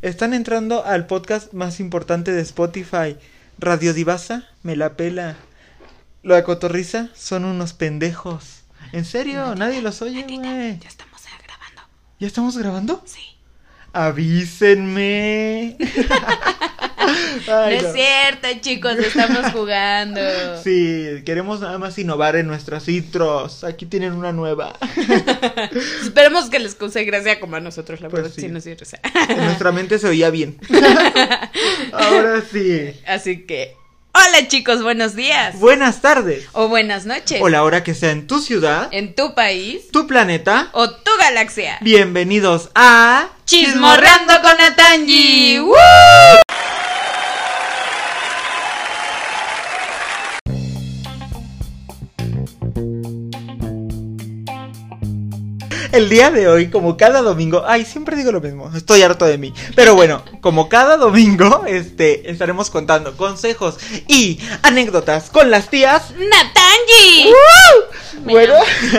Están entrando al podcast más importante de Spotify. Radio Divasa, me la pela. Lo de Cotorriza son unos pendejos. ¿En serio? Nadie los oye, güey. Ya estamos eh, grabando. ¿Ya estamos grabando? Sí. Avísenme. no es cierto, chicos, estamos jugando. Sí, queremos nada más innovar en nuestras intros. Aquí tienen una nueva. Esperemos que les cause gracia como a nosotros, la Pues verdad, sí. sí nos dio risa. En nuestra mente se oía bien. Ahora sí. Así que, hola chicos, buenos días. Buenas tardes. O buenas noches. O la hora que sea en tu ciudad, En tu país tu planeta. o tu galaxia. Bienvenidos a Chismorreando con Atangi. ¡Woo! El día de hoy, como cada domingo, ay, siempre digo lo mismo, estoy harto de mí. Pero bueno, como cada domingo, este, estaremos contando consejos y anécdotas con las tías. ¡Natangi! Me Bueno,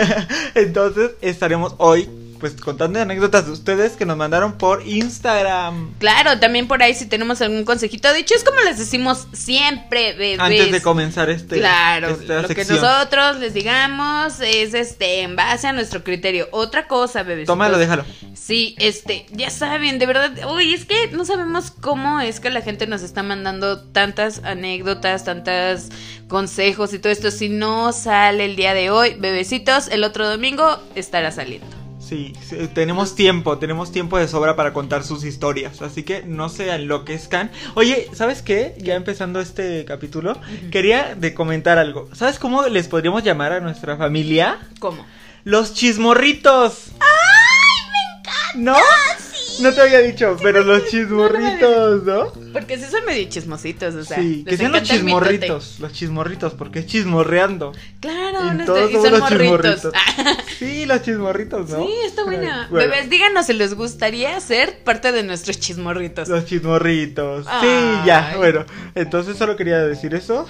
entonces estaremos hoy, pues, contando anécdotas de ustedes que nos mandaron por Instagram. Claro, también por ahí si tenemos algún consejito. De hecho, es como les decimos siempre, bebés. Antes de comenzar este, Claro, esta lo que nosotros les digamos es este en base a nuestro criterio. Otra cosa, bebés. Tómalo, déjalo. Sí, este, ya saben, de verdad, uy, es que no sabemos cómo es que la gente nos está mandando tantas anécdotas, tantas consejos y todo esto. Si no sale el día de hoy, bebecitos, el otro domingo estará saliendo. Sí, tenemos tiempo, tenemos tiempo de sobra para contar sus historias, así que no se enloquezcan. Oye, ¿sabes qué? Ya empezando este capítulo, quería de comentar algo. ¿Sabes cómo les podríamos llamar a nuestra familia? ¿Cómo? Los chismorritos. ¡Ay, me encanta! ¿No? No te había dicho, pero los chismorritos, ¿no? Porque sí son medio chismositos, o sea. Sí, que sean los chismorritos, los chismorritos, porque es chismorreando. Claro, Y no todos estoy- y son los morritos. chismorritos. Sí, los chismorritos, ¿no? Sí, está buena. Bueno. Bebés, díganos si les gustaría ser parte de nuestros chismorritos. Los chismorritos. Ay. Sí, ya, bueno. Entonces solo quería decir eso.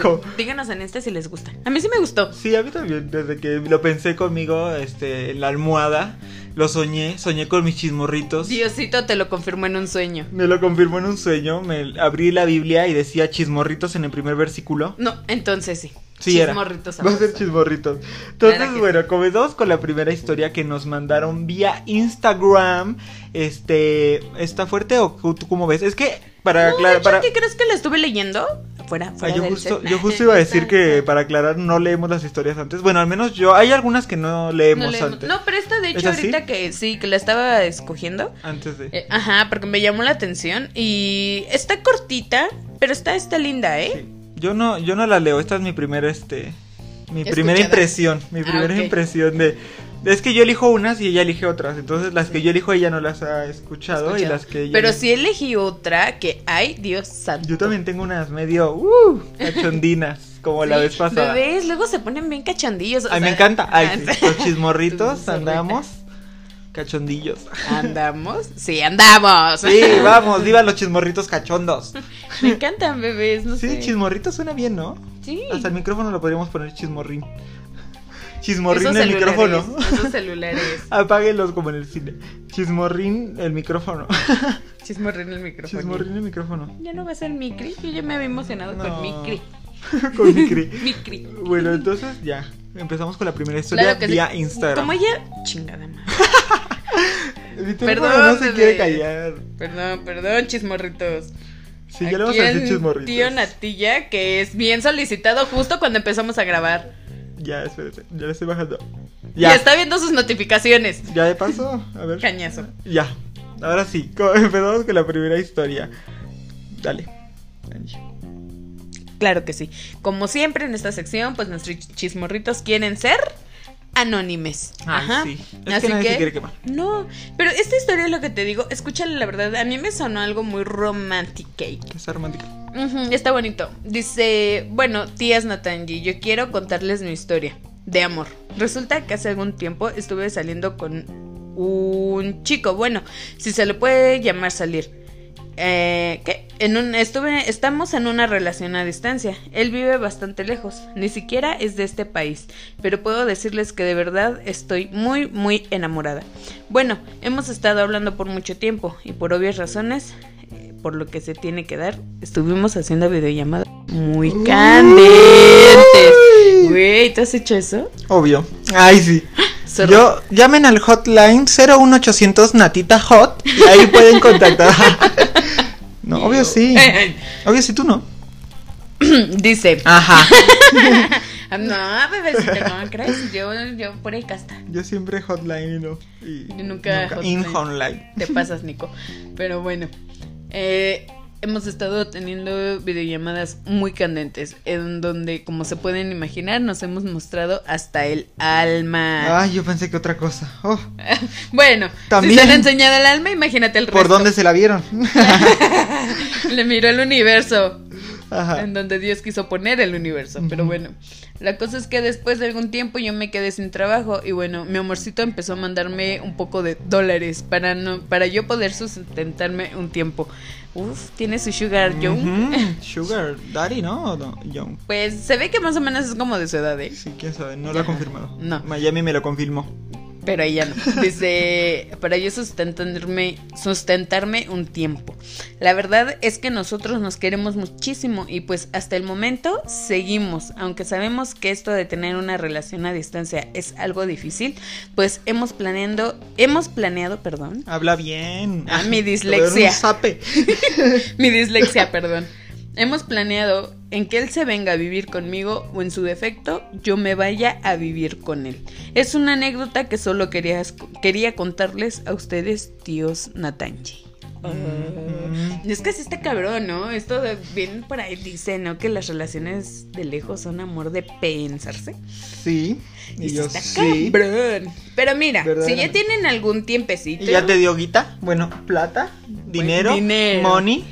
Como- Díganos en este si les gusta. A mí sí me gustó. Sí, a mí también, desde que lo pensé conmigo, este, en la almohada, lo soñé, soñé con mis chismorritos. Diosito te lo confirmó en un sueño. Me lo confirmó en un sueño, me abrí la Biblia y decía chismorritos en el primer versículo. No, entonces sí. Sí, era. Chismorritos. Va a ser chismorritos. Entonces, bueno, comenzamos con la primera historia que nos mandaron vía Instagram. Este, ¿está fuerte o tú cómo ves? Es que para No, aclarar, ¿yo para ¿Qué crees que la estuve leyendo? Fuera, Ah, fuera yo, del justo, set. yo justo iba a decir que para aclarar no leemos las historias antes. Bueno, al menos yo. Hay algunas que no leemos No, leemos. antes. No, pero esta de ¿Es hecho así? ahorita que sí, que la estaba escogiendo. Antes de. eh, ajá, porque me llamó la atención. Y está cortita, pero está, está linda, ¿eh? Sí. Yo no, yo no la leo. Esta es mi primera, este. Mi Escuchada. primera impresión. Mi Ah, primera impresión de. Es que yo elijo unas y ella elige otras. Entonces las que yo elijo ella no las ha escuchado. Y las que ella. Pero si elegí otra que, ay, Dios santo. Yo también tengo unas medio. Uh, cachondinas. como la vez pasada. Bebés, luego se ponen bien cachondillos. Ay, me sea, encanta. Ay, sí, Los chismorritos andamos. Cachondillos. ¿Andamos? Sí, andamos. Sí, vamos, viva los chismorritos cachondos. Me encantan, bebés, no Sí, sé. chismorrito suena bien, ¿no? Sí. Hasta el micrófono lo podríamos poner chismorrín. Chismorrín el micrófono. Esos celulares. Como en el cine. Chismorrín el micrófono. Chismorrín el micrófono. Chismorrín el micrófono. Ya no va a ser Micri. Yo ya me había emocionado No. con Micri. Con Micri. Micri. Bueno, entonces ya. Empezamos con la primera historia Claro que sí. vía Instagram. Como ella. Chingada madre. Mi Perdón, no se quiere callar. Perdón, perdón, chismorritos. Sí, ya le vamos a decir chismorritos. Tío Natilla, que es bien solicitado justo cuando empezamos a grabar. Ya, espérate. Ya le estoy bajando. Ya Ya. está viendo sus notificaciones. Ya de paso. A ver. Cañazo. Ya. Ahora sí. Empezamos con la primera historia. Dale. Claro que sí. Como siempre en esta sección, pues nuestros chismorritos quieren ser anónimes. Ay, Ajá. sí. Es que nadie se quiere quemar. No, pero esta historia es lo que te digo, escúchala la verdad, a mí me sonó algo muy romántico. Está romántica. Está bonito. Dice, bueno, tías Natanji, yo quiero contarles mi historia de amor. Resulta que hace algún tiempo estuve saliendo con un chico, bueno, si se le puede llamar salir. Eh, ¿qué? En un, estuve, estamos en una relación a distancia. Él vive bastante lejos, ni siquiera es de este país, pero puedo decirles que de verdad estoy muy, muy enamorada. Bueno, hemos estado hablando por mucho tiempo y por obvias razones, eh, por lo que se tiene que dar, estuvimos haciendo videollamadas muy candentes. Güey, ¿te has hecho eso? Obvio. Ay, sí. Sorry. Yo, llamen al hotline 01800 Natita Hot y ahí pueden contactar. no, obvio sí. Obvio sí, tú no. Dice. Ajá. No, bebecita, ¿cómo crees? Yo, yo por ahí casta. Yo siempre hotline y no. Y Yo nunca In hotline. Te pasas, Nico. Pero bueno. eh, hemos estado teniendo videollamadas muy candentes. En donde, como se pueden imaginar, nos hemos mostrado hasta el alma. Ay, yo pensé que otra cosa. Oh, Bueno, También. si se le ha enseñado el alma, imagínate el resto. ¿Por dónde se la vieron? Le miró el universo. Ajá. en donde Dios quiso poner el universo. Pero bueno, la cosa es que después de algún tiempo yo me quedé sin trabajo y bueno, mi amorcito empezó a mandarme un poco de dólares para no para yo poder sustentarme un tiempo. Uf, tiene su sugar. Ujú, Sugar Daddy, ¿no? Young. Pues se ve que más o menos es como de su edad, ¿eh? Sí, quién sabe, no lo ha confirmado. No. Miami me lo confirmó. Pero ella no. Dice, para yo sustentarme, sustentarme un tiempo. La verdad es que nosotros nos queremos muchísimo y pues hasta el momento seguimos. Aunque sabemos que esto de tener una relación a distancia es algo difícil, pues hemos planeando, hemos planeado, perdón, Habla bien. Ah, mi dislexia. mi dislexia, perdón. Hemos planeado en que él se venga a vivir conmigo o en su defecto yo me vaya a vivir con él. Es una anécdota que solo quería, quería contarles a ustedes, tíos Natanji. Mm. Es que sí está cabrón, ¿no? Esto de, bien por ahí dice, ¿no? Que las relaciones de lejos son amor de pensarse. Sí. Y, yo está sí. cabrón. Pero mira, si ya tienen algún tiempecito, ¿Y ya te dio guita? Bueno, plata, dinero, dinero. money,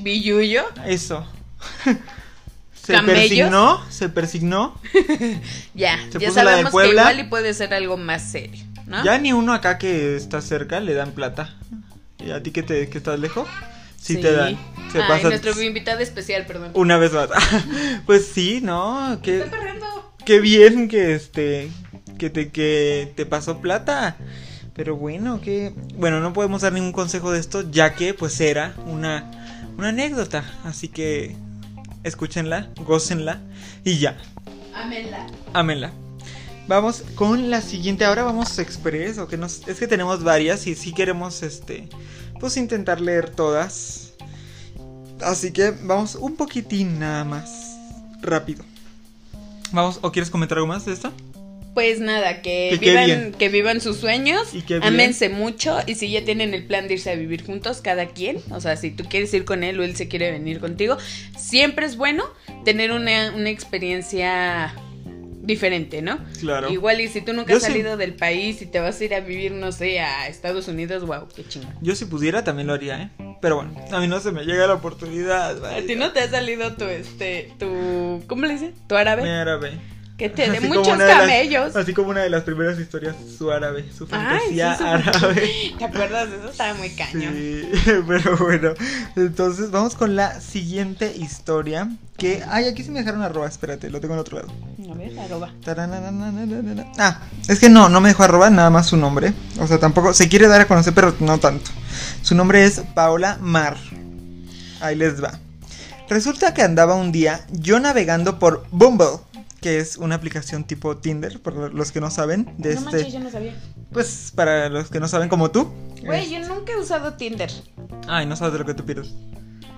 billuyo, eso. Se ¿Camellos? persignó, se persignó. ya, Se ya sabemos que igual y puede ser algo más serio, ¿no? Ya ni uno acá que está cerca le dan plata. ¿Y a ti que, te, que estás lejos? Sí, te dan. Se Ay, pasa nuestro invitado especial, perdón. una vez más. pues sí, ¿no? Qué, Está qué bien que este que te que te pasó plata. Pero bueno, que bueno, no podemos dar ningún consejo de esto ya que pues era una una anécdota, así que escúchenla, gócenla y ya. Amela. Ámenla. Vamos con la siguiente. Ahora vamos a Express. O que nos, es que tenemos varias y sí queremos este. Pues intentar leer todas. Así que vamos un poquitín nada más. Rápido. Vamos, ¿o quieres comentar algo más de esto? Pues nada, que, vivan, que vivan sus sueños, Y ámense mucho y si ya tienen el plan de irse a vivir juntos, cada quien, o sea, si tú quieres ir con él o él se quiere venir contigo, siempre es bueno tener una, una experiencia diferente, ¿no? Claro. Igual y si tú nunca Yo has salido del país y te vas a ir a vivir, no sé, a Estados Unidos, wow, qué chingón. Yo si pudiera también lo haría, ¿eh? Pero bueno, a mí no se me llega la oportunidad. A ti no te ha salido tu, este, tu, ¿cómo le dicen? Tu árabe. Mi árabe. Que Así como muchos las- camellos. así como una de las primeras historias, su árabe, su Ay, fantasía sí, árabe. ¿Te acuerdas eso? Estaba muy cañón. Sí, pero bueno. Entonces vamos con la siguiente historia. Que. Ay, aquí sí me dejaron arroba, espérate, lo tengo en otro lado. A ver, arroba. Ah, es que no, no me dejó arroba, nada más su nombre. O sea, tampoco. Se quiere dar a conocer, pero no tanto. Su nombre es Paola Mar. Ahí les va. Resulta que andaba un día yo navegando por Bumble, que es una aplicación tipo Tinder, por los que no saben. De no este, manches, yo no sabía. Pues para los que no saben como tú. Güey, yo nunca he usado Tinder. Ay, no sabes de lo que te pierdes.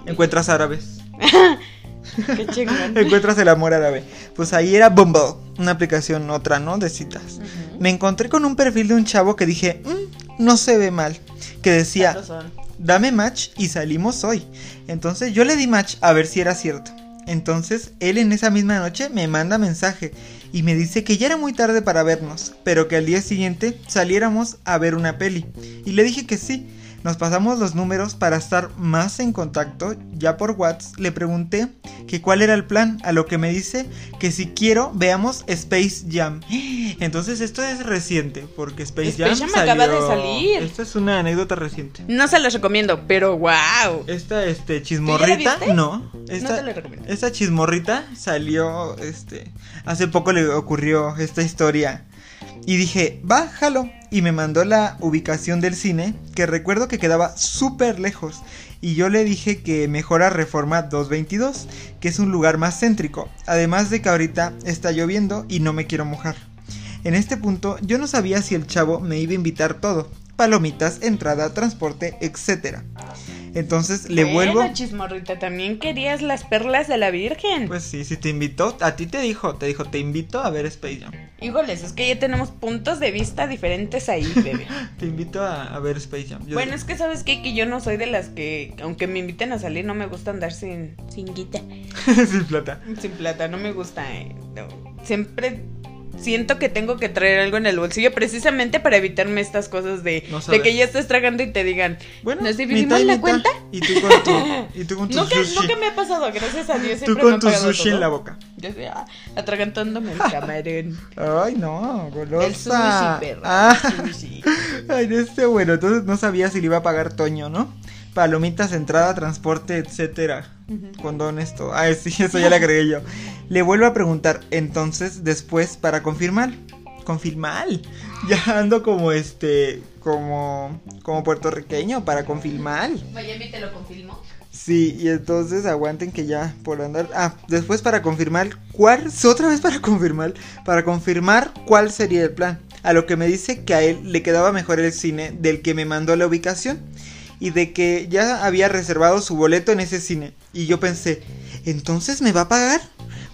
Encuentras árabes. Qué chingón. Encuentras el amor árabe. Pues ahí era Bumble, una aplicación otra, ¿no? De citas. Me encontré con un perfil de un chavo que dije, "Mm, no se ve mal. Que decía, dame match y salimos hoy. Entonces yo le di match a ver si era cierto. Entonces él en esa misma noche me manda mensaje y me dice que ya era muy tarde para vernos, pero que al día siguiente saliéramos a ver una peli. Y le dije que sí. Nos pasamos los números para estar más en contacto. Ya por WhatsApp le pregunté que cuál era el plan, a lo que me dice que si quiero veamos Space Jam. Entonces esto es reciente, porque Space, Space Jam, Jam acaba de salió- salir. Esta es una anécdota reciente. No se los recomiendo, pero wow. Esta este chismorrita, no, esta, No te la recomiendo. esta chismorrita salió este hace poco le ocurrió esta historia y dije, "Bájalo" y me mandó la ubicación del cine que recuerdo que quedaba súper lejos y yo le dije que mejora Reforma 222, que es un lugar más céntrico, además de que ahorita está lloviendo y no me quiero mojar. En este punto yo no sabía si el chavo me iba a invitar todo, palomitas, entrada, transporte, etcétera. Entonces le Bueno, vuelvo chismorrita, también querías las perlas de la Virgen. Pues sí, si te invitó, a ti te dijo, te dijo, te invito a ver Space Jam. Híjoles, es que ya tenemos puntos de vista diferentes ahí, bebé. Te invito a, a ver Space Jam. Yo bueno, digo, es que sabes qué? que yo no soy de las que, aunque me inviten a salir, no me gusta andar sin, sin guita, sin plata. sin plata, no me gusta. eh, no. Siempre siento que tengo que traer algo en el bolsillo precisamente para evitarme estas cosas de, No de que ya estés tragando y te digan, Bueno, ¿nos dividimos la mitad. cuenta? Y tú con tu, y tú con tu Nunca, sushi. nunca me ha pasado, gracias a Dios. tú Siempre me con han tu sushi todo. en la boca. Yo sé, ah, atragantándome el camarón. Ay, no, golosa. El sushi, perro. Ah, el sushi. ay, no este bueno, entonces no sabía si le iba a pagar Toño, ¿no? Palomitas, entrada, transporte, etcétera. Condones, todo. Ah, sí, eso ya le agregué yo. Le vuelvo a preguntar, entonces, después, para confirmar. Confirmar. Ya ando como este, como, como puertorriqueño, para confirmar. Miami te lo confirmó. Sí, y entonces aguanten que ya por andar. Ah, después para confirmar cuál. Otra vez para confirmar. Para confirmar cuál sería el plan. A lo que me dice que a él le quedaba mejor el cine del que me mandó la ubicación. Y de que ya había reservado su boleto en ese cine. Y yo pensé, ¿entonces me va a pagar?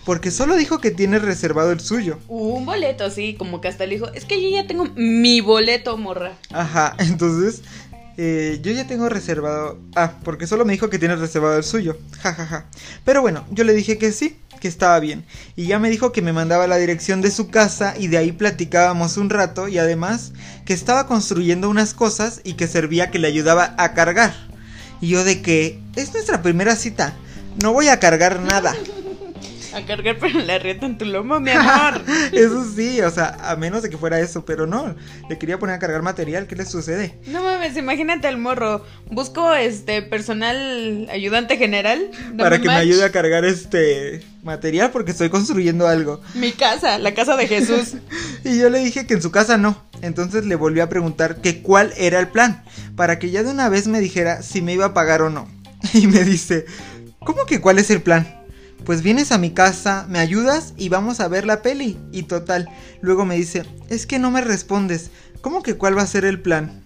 Porque solo dijo que tiene reservado el suyo. Un boleto, sí, como que hasta le dijo, es que yo ya tengo mi boleto, morra. Ajá, entonces eh, yo ya tengo reservado. Ah, porque solo me dijo que tiene reservado el suyo. Ja, ja, ja. Pero bueno, yo le dije que sí, estaba bien. Y ya me dijo que me mandaba la dirección de su casa y de ahí platicábamos un rato y además que estaba construyendo unas cosas y que servía que le ayudaba a cargar. Y yo de que es nuestra primera cita. No voy a cargar nada. A cargar pero la rieta en tu lomo, mi amor. Eso sí, o sea, a menos de que fuera eso, pero no. Le quería poner a cargar material, ¿qué le sucede? No mames, imagínate el morro. Busco este personal ayudante general. para que me ayude a cargar este material porque estoy construyendo algo. Mi casa, la casa de Jesús. Y yo le dije que en su casa no. Entonces le volví a preguntar que cuál era el plan, para que ya de una vez me dijera si me iba a pagar o no. Y me dice, ¿cómo que cuál es el plan? Pues vienes a mi casa, me ayudas y vamos a ver la peli. Y total, luego me dice, es que no me respondes, ¿cómo que cuál va a ser el plan?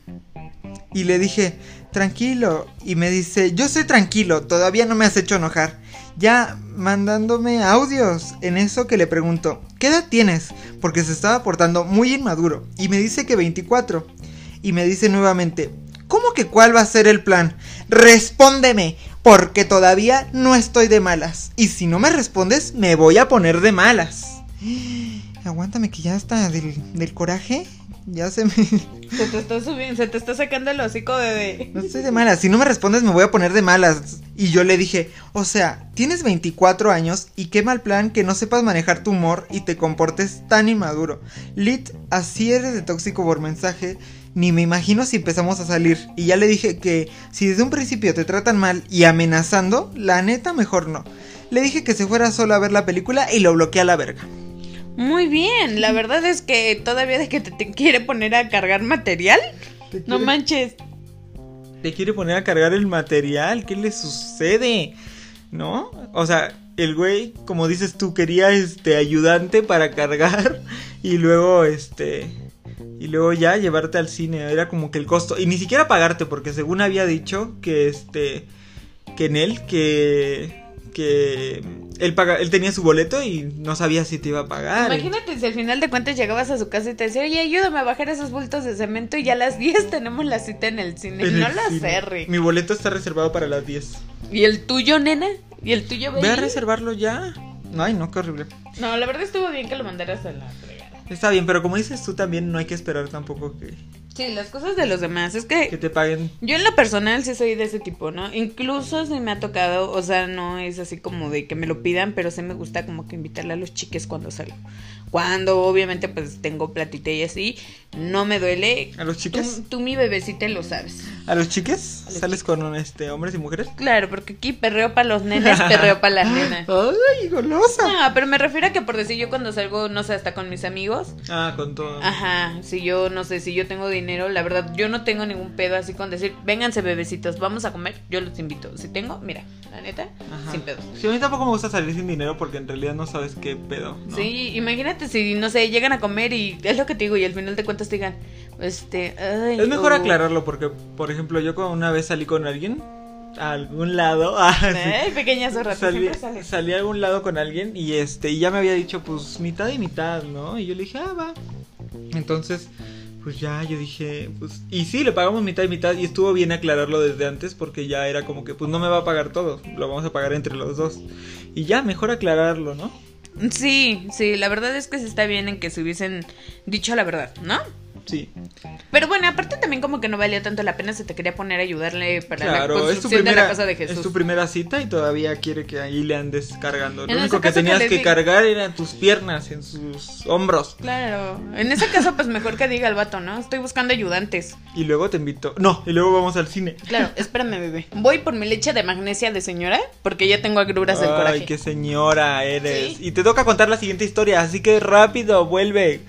Y le dije, tranquilo. Y me dice, yo soy tranquilo, todavía no me has hecho enojar. Ya mandándome audios. En eso que le pregunto, ¿qué edad tienes? Porque se estaba portando muy inmaduro. Y me dice que 24. Y me dice nuevamente, ¿cómo que cuál va a ser el plan? Respóndeme, porque todavía no estoy de malas. Y si no me respondes, me voy a poner de malas. Aguántame que ya está del, del coraje. Ya se me... Se te está subiendo, se te está sacando el hocico, bebé. No estoy de malas. Si no me respondes, me voy a poner de malas. Y yo le dije, o sea, tienes 24 años y qué mal plan que no sepas manejar tu humor y te comportes tan inmaduro. Lit, así eres de tóxico por mensaje. Ni me imagino si empezamos a salir. Y ya le dije que si desde un principio te tratan mal y amenazando, la neta mejor no. Le dije que se fuera solo a ver la película y lo bloqueé a la verga. Muy bien, la verdad es que todavía de que te, te quiere poner a cargar material. ¿Te No manches. te quiere poner a cargar el material. ¿Qué le sucede? ¿No? O sea, el güey, como dices tú, quería este ayudante para cargar y luego este y luego ya llevarte al cine, era como que el costo y ni siquiera pagarte porque según había dicho que este que en él que que él paga, él tenía su boleto y no sabía si te iba a pagar. Imagínate si al final de cuentas llegabas a su casa y te decía, oye, ayúdame a bajar esos bultos de cemento y ya a las 10 tenemos la cita en el cine. En no el la cine. sé, Rick. Mi boleto está reservado para las 10. ¿Y el tuyo, nena? ¿Y el tuyo, baby? Ve a reservarlo ya. Ay, no, qué horrible. No, la verdad estuvo bien que lo mandaras a la. Está bien, pero como dices tú también no hay que esperar tampoco que, Sí, las cosas de los demás. Es que que te paguen. Yo en lo personal sí soy de ese tipo, ¿no? Incluso si me ha tocado, o sea, no es así como de que me lo pidan, pero sí me gusta como que invitarle a los chiques cuando salgo. Cuando obviamente pues tengo platita y así, no me duele. ¿A los chiques? Tú, tú mi bebecita lo sabes. ¿A los chiques? los ¿Sales con este hombres y mujeres? Claro, porque aquí perreo para los nenes, perreo para las nenas. ¡Ay, golosa! No, pero me refiero a que por decir yo cuando salgo, no sé, hasta con mis amigos. Ah, con todo. Ajá, si yo no sé, si yo tengo dinero, la verdad, yo no tengo ningún pedo así con decir, vénganse bebecitos, vamos a comer, yo los invito. Si tengo, mira, la neta, Ajá. sin pedos. Sí, a mí tampoco me gusta salir sin dinero porque en realidad no sabes qué pedo. ¿no? Sí, imagínate si, no sé, llegan a comer y es lo que te digo, y al final de cuentas te digan, este, ay, Es mejor aclararlo porque, por ejemplo, yo una vez salí con alguien a algún lado. ah, sí. Ay, pequeña zorra, tú Salí, a algún lado con alguien y este y ya me había dicho pues mitad y mitad, ¿no? Y yo le dije, ah, va. Entonces, pues ya yo dije, pues y sí, le pagamos mitad y mitad y estuvo bien aclararlo desde antes porque ya era como que pues no me va a pagar todo, lo vamos a pagar entre los dos. Y ya, mejor aclararlo, ¿no? Sí, sí, la verdad es que sí está bien en que se hubiesen dicho la verdad, ¿no? Sí. Pero bueno, aparte también como que no valía tanto la pena, se te quería poner a ayudarle para la Claro, construcción de primera la casa de Jesús. es tu primera cita y todavía quiere que ahí le andes cargando. Lo En único ese que tenías que cargar eran tus piernas en sus hombros. Claro, en ese caso pues mejor que diga el vato, ¿no? Estoy buscando ayudantes. Y luego te invito. No, y luego vamos al cine. Claro, espérame, bebé. Voy por mi leche de magnesia de señora porque ya tengo agruras del Ay, coraje. qué señora eres. Sí. Y te toca contar la siguiente historia, así que rápido, vuelve.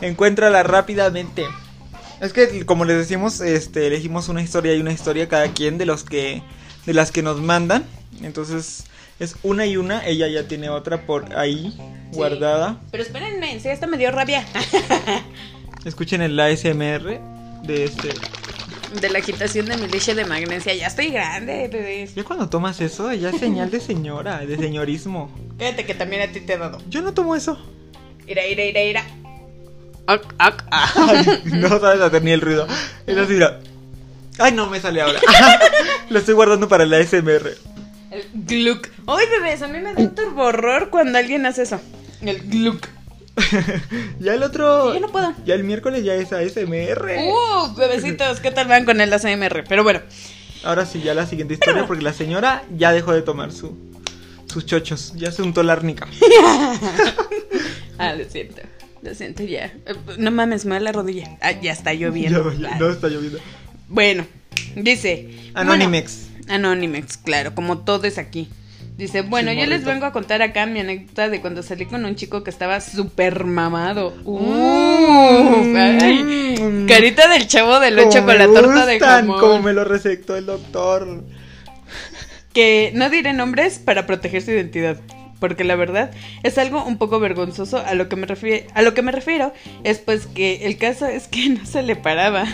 Encuéntrala rápidamente. Es que como les decimos, este elegimos una historia y una historia cada quien de los que de las que nos mandan. Entonces, es una y una, ella ya tiene otra por ahí guardada. Pero espérenme, sí, esta me dio rabia. Escuchen el ASMR de este. De la agitación de mi leche de magnesia. Ya estoy grande, bebés. Ya cuando tomas eso, ya es señal de señora, de señorismo. Fíjate que también a ti te he dado. Yo no tomo eso. Ira, ira, ira, ira. Ac, ac, ah. Ay, no sabes hacer ni el ruido. Es así, mira. Ay, no me sale ahora. Lo estoy guardando para el ASMR. El gluk. Ay, bebés, a mí me da un turbo horror cuando alguien hace eso. El gluk. ya el otro. Yo no puedo. Ya el miércoles ya es ASMR. Uh, bebecitos, ¿qué tal van con el ASMR? Pero bueno, Ahora sí, ya la siguiente historia, porque la señora ya dejó de tomar su, sus chochos. Ya se untó la árnica. ah, lo siento. Lo siento ya. No mames, me da la rodilla. Ah, ya está lloviendo. ya, claro. no está lloviendo. Bueno, dice. Anonymex. bueno, Anonymex, claro, como todo es aquí. Dice, bueno, Sí, yo les vengo a contar acá mi anécdota de cuando salí con un chico que estaba súper mamado. Uh, ay, carita del chavo del Como 8 con la torta de jamón. Como me lo recetó el doctor. Que no diré nombres para proteger su identidad. Porque la verdad es algo un poco vergonzoso a lo que me refiero. A lo que me refiero es pues que el caso es que no se le paraba.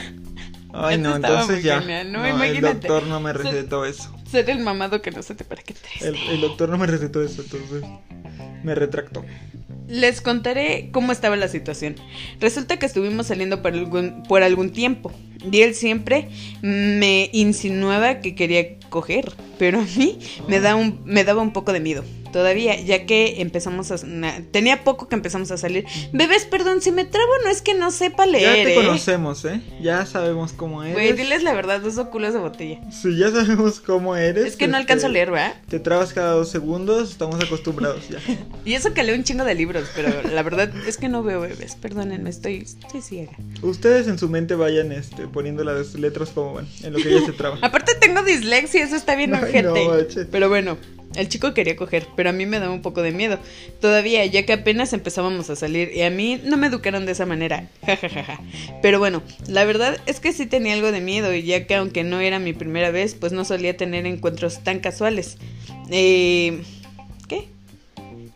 Ay, no, entonces ya. genial, ¿no? No, el doctor no me recetó eso. Ser el mamado que no se te para que traes. El, el doctor no me recetó eso, entonces me retractó. Les contaré cómo estaba la situación. Resulta que estuvimos saliendo por algún, por algún tiempo y él siempre me insinuaba que quería coger, pero a mí me, da un, me daba un poco de miedo. Todavía, ya que empezamos a... na- tenía poco que empezamos a salir. Bebés, perdón, si me trabo no es que no sepa Ya leer, te ¿eh? conocemos, ¿eh? Ya sabemos cómo eres. Güey, diles la verdad, dos culos de botella. Sí, ya sabemos cómo eres. Es que no este, alcanzo a leer, ¿verdad? Te trabas cada dos segundos, estamos acostumbrados ya. Y eso que leo un chingo de libros, pero la verdad es que no veo bebés. Perdónenme, estoy, estoy ciega. Ustedes en su mente vayan este, poniendo las letras como van, en lo que ella se traba. Aparte tengo dislexia, eso está bien no, bache. pero bueno, el chico quería coger, pero a mí me daba un poco de miedo. Todavía, ya que apenas empezábamos a salir y a mí no me educaron de esa manera. Ja, ja, ja, ja. Pero bueno, la verdad es que sí tenía algo de miedo, y ya que aunque no era mi primera vez, pues no solía tener encuentros tan casuales. Eh, ¿Qué?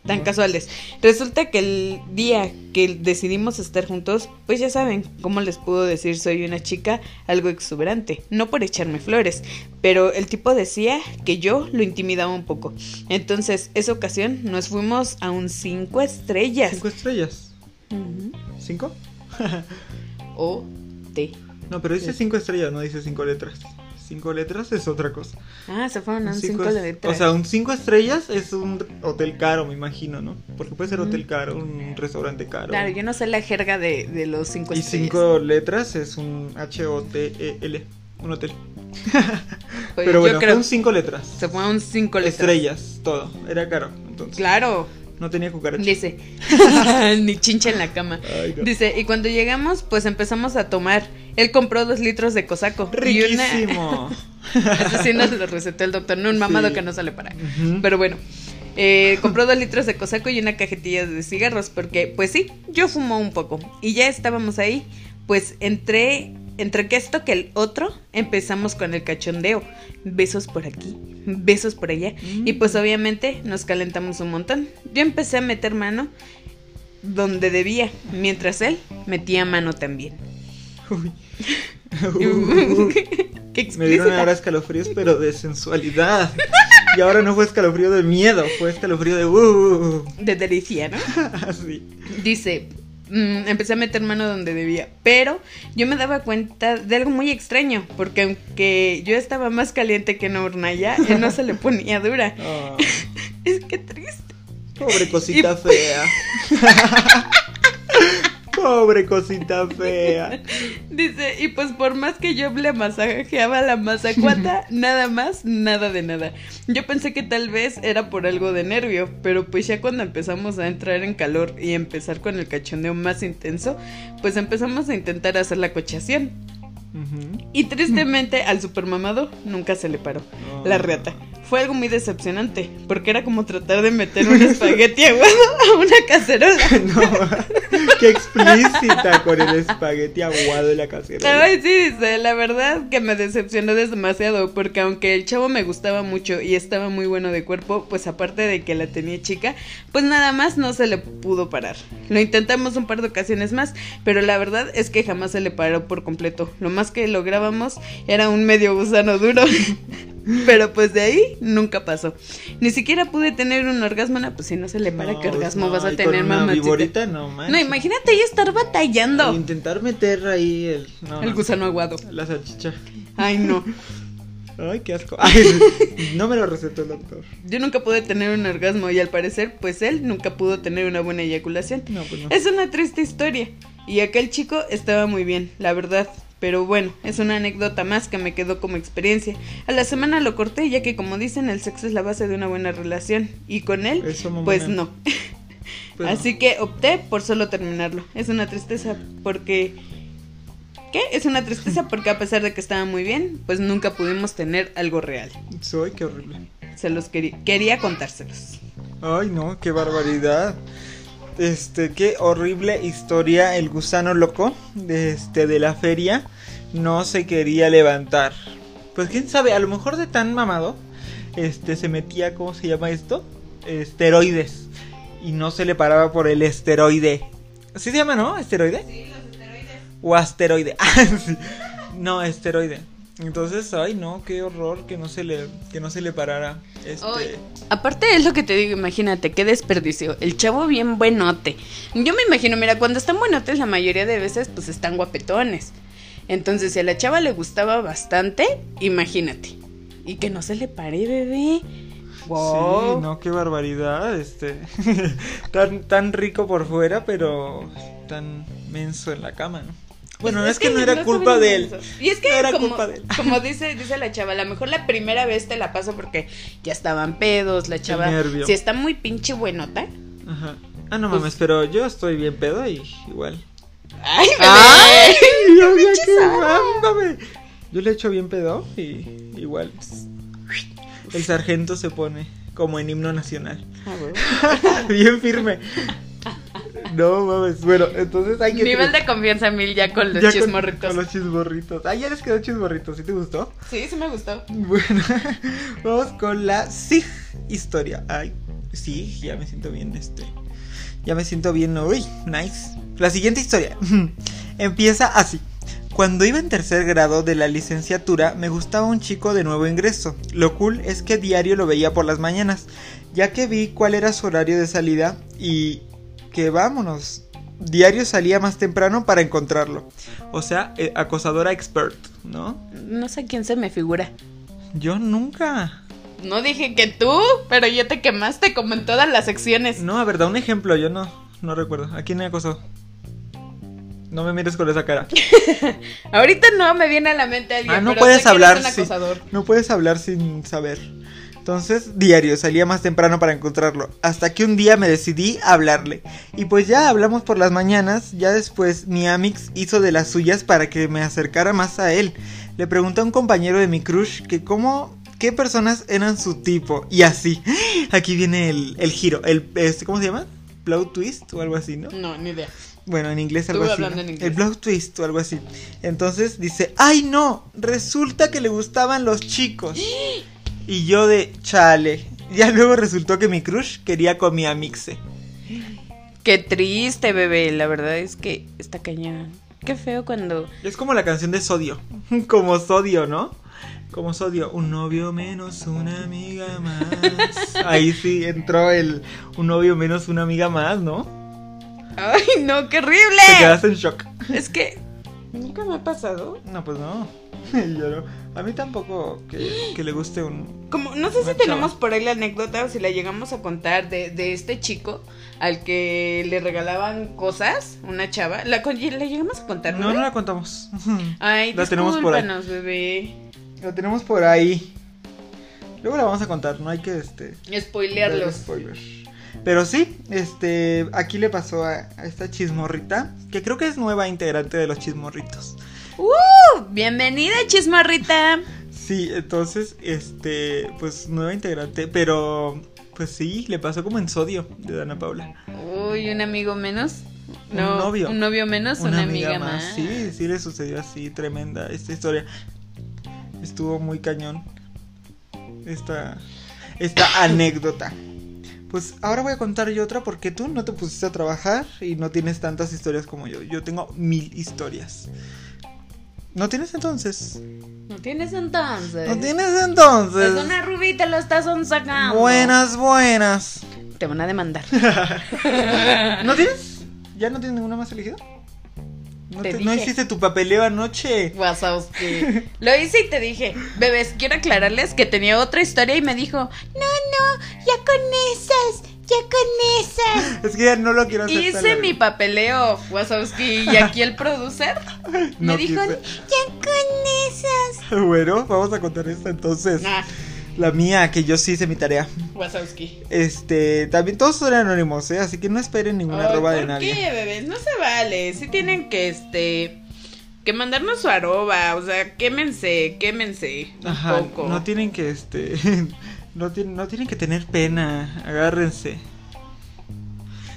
Tan casuales. Resulta que el día que decidimos estar juntos, pues ya saben, ¿cómo les puedo decir? Soy una chica algo exuberante. No por echarme flores, pero el tipo decía que yo lo intimidaba un poco. Entonces, esa ocasión nos fuimos a un cinco estrellas. Cinco estrellas. ¿Cinco? O T. No, pero dice cinco estrellas, no dice cinco letras. Cinco letras es otra cosa. Ah, se fueron a un Cinco 5 es- letras. O sea, un cinco estrellas es un hotel caro, me imagino, ¿no? Porque puede ser hotel caro, un restaurante caro. Claro, yo no sé la jerga de, de los 5 y estrellas. cinco letras es un H-O-T-E-L, un hotel. Pero yo bueno, creo fue un cinco letras. se fue a un 5 letras. Estrellas, todo. Era caro, entonces. Claro, No tenía cucaracha. dice. Ni chincha en la cama. Ay, no. Dice, y cuando llegamos, pues empezamos a tomar. Él compró dos litros de cosaco. Y una... Riquísimo. Eso sí nos lo recetó el doctor, no un mamado Sí. que no sale para. Pero bueno, eh, compró dos litros de cosaco y una cajetilla de cigarros, porque pues sí, yo fumo un poco. Y ya estábamos ahí, pues entre, entre que esto que el otro, empezamos con el cachondeo. Besos por aquí, besos por allá. Y pues obviamente nos calentamos un montón. Yo empecé a meter mano donde debía, mientras él metía mano también. Uy. Qué Me dieron ahora escalofríos, pero de sensualidad. Y ahora no fue escalofrío de miedo, fue escalofrío de uh. De delicia, ¿no? Así. Dice, mm, empecé a meter mano donde debía, pero yo me daba cuenta de algo muy extraño, porque aunque yo estaba más caliente que una hornalla, él no se le ponía dura. Ah, Es que triste. pobre cosita fea. pobre cosita fea. Dice, y pues por más que yo le masajeaba la mazacuata, nada más, nada de nada. Yo pensé que tal vez era por algo de nervio, pero pues ya cuando empezamos a entrar en calor y empezar con el cachondeo más intenso, pues empezamos a intentar hacer la cochación. Y tristemente al supermamado nunca se le paró la reata. Fue algo muy decepcionante, porque era como tratar de meter un espagueti aguado a una cacerola. No, qué explícita con el espagueti aguado y la cacerola. Ay, sí, dice, la verdad que me decepcionó demasiado, porque aunque el chavo me gustaba mucho y estaba muy bueno de cuerpo, pues aparte de que la tenía chica, pues nada más no se le pudo parar. Lo intentamos un par de ocasiones más, pero la verdad es que jamás se le paró por completo. Lo más que lográbamos era un medio gusano duro. Pero pues de ahí nunca pasó. Ni siquiera pude tener un orgasmo, no, pues si no se le para, No, ¿qué orgasmo no, vas a y tener, viborita, no manches. No, imagínate ella estar batallando. Intentar meter ahí el. no, El no, gusano aguado. La salchicha. Ay, no. Ay, qué asco. Ay, no me lo recetó el doctor. Yo nunca pude tener un orgasmo y al parecer, pues él nunca pudo tener una buena eyaculación. No, pues no. Es una triste historia. Y aquel chico estaba muy bien, la verdad. Pero bueno, es una anécdota más que me quedó como experiencia. A la semana lo corté, ya que como dicen, el sexo es la base de una buena relación. Y con él, pues no. Así que opté por solo terminarlo. Es una tristeza porque... ¿Qué? Es una tristeza porque a pesar de que estaba muy bien, pues nunca pudimos tener algo real. Soy, qué horrible. Se los quería, quería contárselos. Ay, no, qué barbaridad. Este, qué horrible historia. El gusano loco de, este, de la feria no se quería levantar. Pues quién sabe, a lo mejor de tan mamado, este, se metía, ¿cómo se llama esto? Esteroides. Y no se le paraba por el esteroide. ¿Así se llama, no? ¿Esteroide? Sí, los esteroides. O asteroide. Ah, sí. No, esteroide. Entonces, ay no, qué horror que no se le, que no se le parara. Este. Aparte es lo que te digo, imagínate, qué desperdicio. El chavo bien buenote. Yo me imagino, mira, cuando están buenotes la mayoría de veces pues están guapetones. Entonces, si a la chava le gustaba bastante, imagínate. Y que no se le pare, bebé. Wow. Sí, no, qué barbaridad, este, tan, tan rico por fuera, pero tan menso en la cama, ¿no? Bueno, no es, que, no era culpa de él. Y es que No era como, culpa de él. como dice, dice la chava, a lo mejor la primera vez te la paso porque ya estaban pedos, la chava. Si está muy pinche buenota. Ajá. Ah, no Pues- mames, pero yo estoy bien pedo y igual. ¡Ay, bebé! ¡Ay! Yo, ya pinche que sarro. mámame. Yo le echo bien pedo y igual. pues, el sargento se pone como en himno nacional. Ah, bien firme. No mames. Bueno, entonces hay que. Nivel de confianza mil ya con los Ya con- chismorritos. Con, los chismorritos. Ah, ya les quedó chismorritos. ¿Sí te gustó? Sí, sí me gustó. Bueno, vamos con la SIG historia. Ay, sí, ya me siento bien, este. Ya me siento bien, uy, nice. La siguiente historia empieza así. Cuando iba en tercer grado de la licenciatura, me gustaba un chico de nuevo ingreso. Lo cool es que diario lo veía por las mañanas, ya que vi cuál era su horario de salida y que vámonos. diario salía más temprano para encontrarlo. O sea, eh, acosadora expert, ¿no? No sé quién se me figura. Yo nunca. No dije que tú, pero ya te quemaste como en todas las secciones. No, a ver, da un ejemplo, yo no, no recuerdo. ¿A quién me acosó? No me mires con esa cara. Ahorita no me viene a la mente alguien. Ah, no pero puedes hablar. acosador. No puedes hablar sin saber. Entonces, diario, salía más temprano para encontrarlo. Hasta que un día me decidí a hablarle. Y pues ya hablamos por las mañanas. Ya después mi Amix hizo de las suyas para que me acercara más a él. Le pregunté a un compañero de mi crush que cómo. ¿Qué personas eran su tipo? Y así. Aquí viene el, el giro. El, este, ¿Cómo se llama? Blow twist o algo así, ¿no? No, ni idea. Bueno, en inglés algo Estuve así. hablando ¿no? en inglés. El blow twist o algo así. Entonces dice, ay no, resulta que le gustaban los chicos. Y yo de chale. Ya luego resultó que mi crush quería con mi amixe. Qué triste, bebé. La verdad es que está cañón. Qué feo cuando. Es como la canción de Sodio. Como Sodio, ¿no? Como Sodio. Un novio menos, una amiga más. Ahí sí entró el un novio menos, una amiga más, ¿no? ¡Ay, no, qué Te horrible! quedas en shock. Es que. Nunca me ha pasado. No, pues no. Yo no. A mí tampoco que, que le guste un, Como, no sé si tenemos por ahí la anécdota o si la llegamos a contar de, de este chico al que le regalaban cosas, una chava. ¿La, la llegamos a contar, No, no? no la contamos. Ay, la tenemos por ahí. bebé. La tenemos por ahí. Luego la vamos a contar, no hay que este. Spoilearlos. spoiler. Pero sí, este. Aquí le pasó a, a esta chismorrita. Que creo que es nueva integrante de los chismorritos. ¡Uh! Bienvenida, chismorrita. Sí, entonces, este. Pues nueva integrante. Pero. Pues sí, le pasó como en sodio de Dana Paula. Uy, un amigo menos. Un No, novio. Un novio menos, una, amiga, más. Sí, sí le sucedió así, tremenda esta historia. Estuvo muy cañón. Esta, esta anécdota. Pues ahora voy a contar yo otra porque tú no te pusiste a trabajar y no tienes tantas historias como yo. Yo tengo mil historias. ¿No tienes entonces? ¿No tienes entonces? ¿No tienes entonces? Es una rubita, lo estás sacando. Buenas, buenas. Te van a demandar. ¿No tienes? ¿Ya no tienes ninguna más elegida? ¿No, Te te- no dije. hiciste tu papeleo anoche? Wazowski. Lo hice y te dije, bebés, quiero aclararles que tenía otra historia y me dijo, no, no, ya con esas, ya con esas. Es que ya no lo quiero hacer. Hice mi papeleo, Wazowski, y aquí el producer No me dijo, quise. ya con esas. Bueno, vamos a contar esta entonces. Nah, La mía, que yo sí hice mi tarea. Wazowski. Este, también todos son anónimos, ¿eh? Así que no esperen ninguna Ay, arroba de ¿Por nadie. qué, bebés? No se vale. Sí tienen que, este, que mandarnos su arroba. O sea, quémense, quémense un Ajá, poco. no tienen que, este, no, tienen, no tienen que tener pena, agárrense.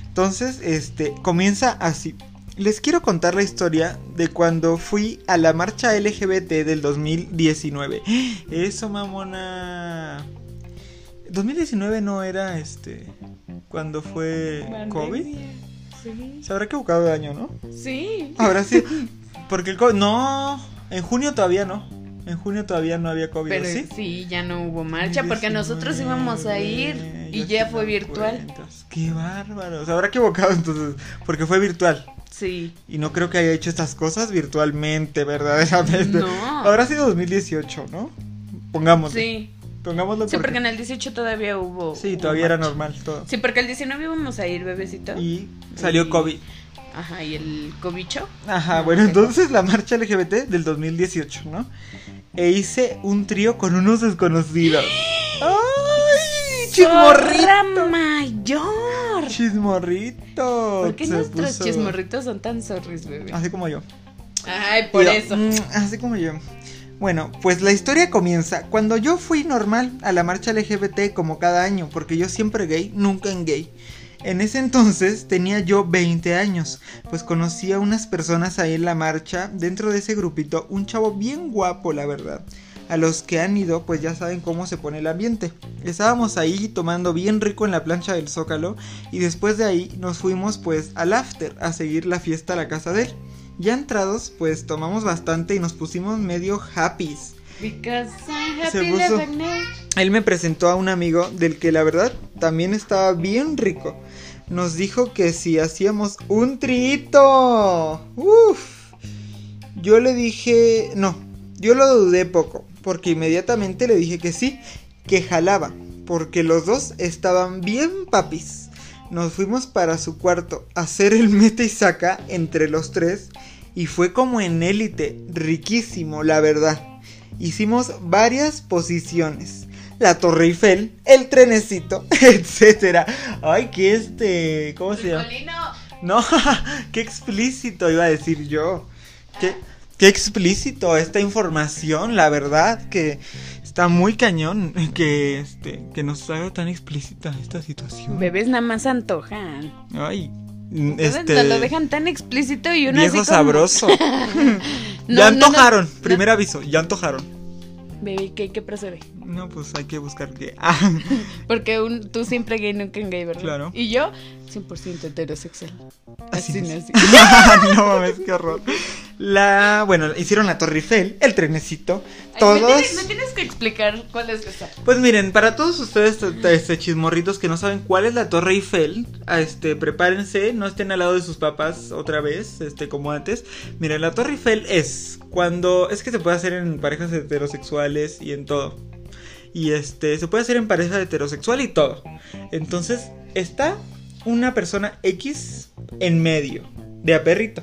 Entonces, este, comienza así. Les quiero contar la historia de cuando fui a la marcha LGBT del 2019. Eso, mamona. 2019 no era, este, cuando fue COVID. Sí. Se habrá equivocado de año, ¿no? Sí. Ahora sí. Porque el COVID. No, en junio todavía no. En junio todavía no había COVID, Pero ¿sí? sí, ya no hubo marcha porque 19, nosotros íbamos a ir y ya fue virtual. cuentas. Qué bárbaro. Se habrá equivocado entonces. Porque fue virtual. Sí. Y no creo que haya hecho estas cosas virtualmente, verdaderamente. No. Habrá sido 2018, ¿no? Pongámoslo. Sí. Pongámoslo Sí, porque en el 18 todavía hubo. Sí, hubo todavía era marcha. normal todo. Sí, porque el 19 íbamos a ir, bebecito. Y salió Y- COVID. Ajá, y el cobicho. Ajá, No, bueno, entonces la marcha LGBT del 2018, ¿no? E hice un trío con unos desconocidos. ¡Ay! ¡Zorra ¡Chismorrito! mayor! ¡Chismorrito! ¿Por qué Se nuestros puso- chismorritos son tan zorris, bebé? Así como yo. Ay, por Yo, eso. mm, así como yo. Bueno, pues la historia comienza cuando yo fui normal a la marcha LGBT como cada año, porque yo siempre gay, nunca en gay. En ese entonces tenía yo 20 años, pues conocí a unas personas ahí en la marcha, dentro de ese grupito, un chavo bien guapo, la verdad. A los que han ido, pues ya saben cómo se pone el ambiente. Estábamos ahí tomando bien rico en la plancha del Zócalo y después de ahí nos fuimos pues al after a seguir la fiesta a la casa de él. Ya entrados, pues tomamos bastante y nos pusimos medio happies. Because I'm Se happy puso- living now. Él me presentó a un amigo del que la verdad también estaba bien rico. Nos dijo que si hacíamos un trito. Uf. Yo le dije, no, yo lo dudé poco, porque inmediatamente le dije que sí, que jalaba, porque los dos estaban bien papis. Nos fuimos para su cuarto a hacer el mete y saca entre los tres y fue como en élite, riquísimo, la verdad. Hicimos varias posiciones. La Torre Eiffel, el trenecito, etcétera. Ay, que este, ¿cómo se llama? No, qué explícito iba a decir yo. Qué, qué explícito esta información, la verdad que está muy cañón que este que nos haga tan explícita esta situación. Bebés nada más antojan. Ay, este nos lo dejan tan explícito y uno viejo así como... sabroso. No, ya no, antojaron, no. primer aviso, ya antojaron. Bebé, ¿qué, qué procede? No, pues hay que buscar que ah, Porque un, tú siempre gay, nunca en gay, ¿verdad? Claro. Y yo, 100% heterosexual. Así, Así nací. no mames, qué horror. La, bueno, hicieron la Torre Eiffel, el trenecito, Ay, todos. Me tienes, me tienes que explicar cuál es esa. Pues miren, para todos ustedes, este, chismorritos que no saben cuál es la Torre Eiffel, este, prepárense, no estén al lado de sus papás otra vez, este, como antes. Miren, la Torre Eiffel es cuando, es que se puede hacer en parejas heterosexuales y en todo. Y este, se puede hacer en pareja heterosexual y todo. Entonces, está una persona X en medio, de a perrito,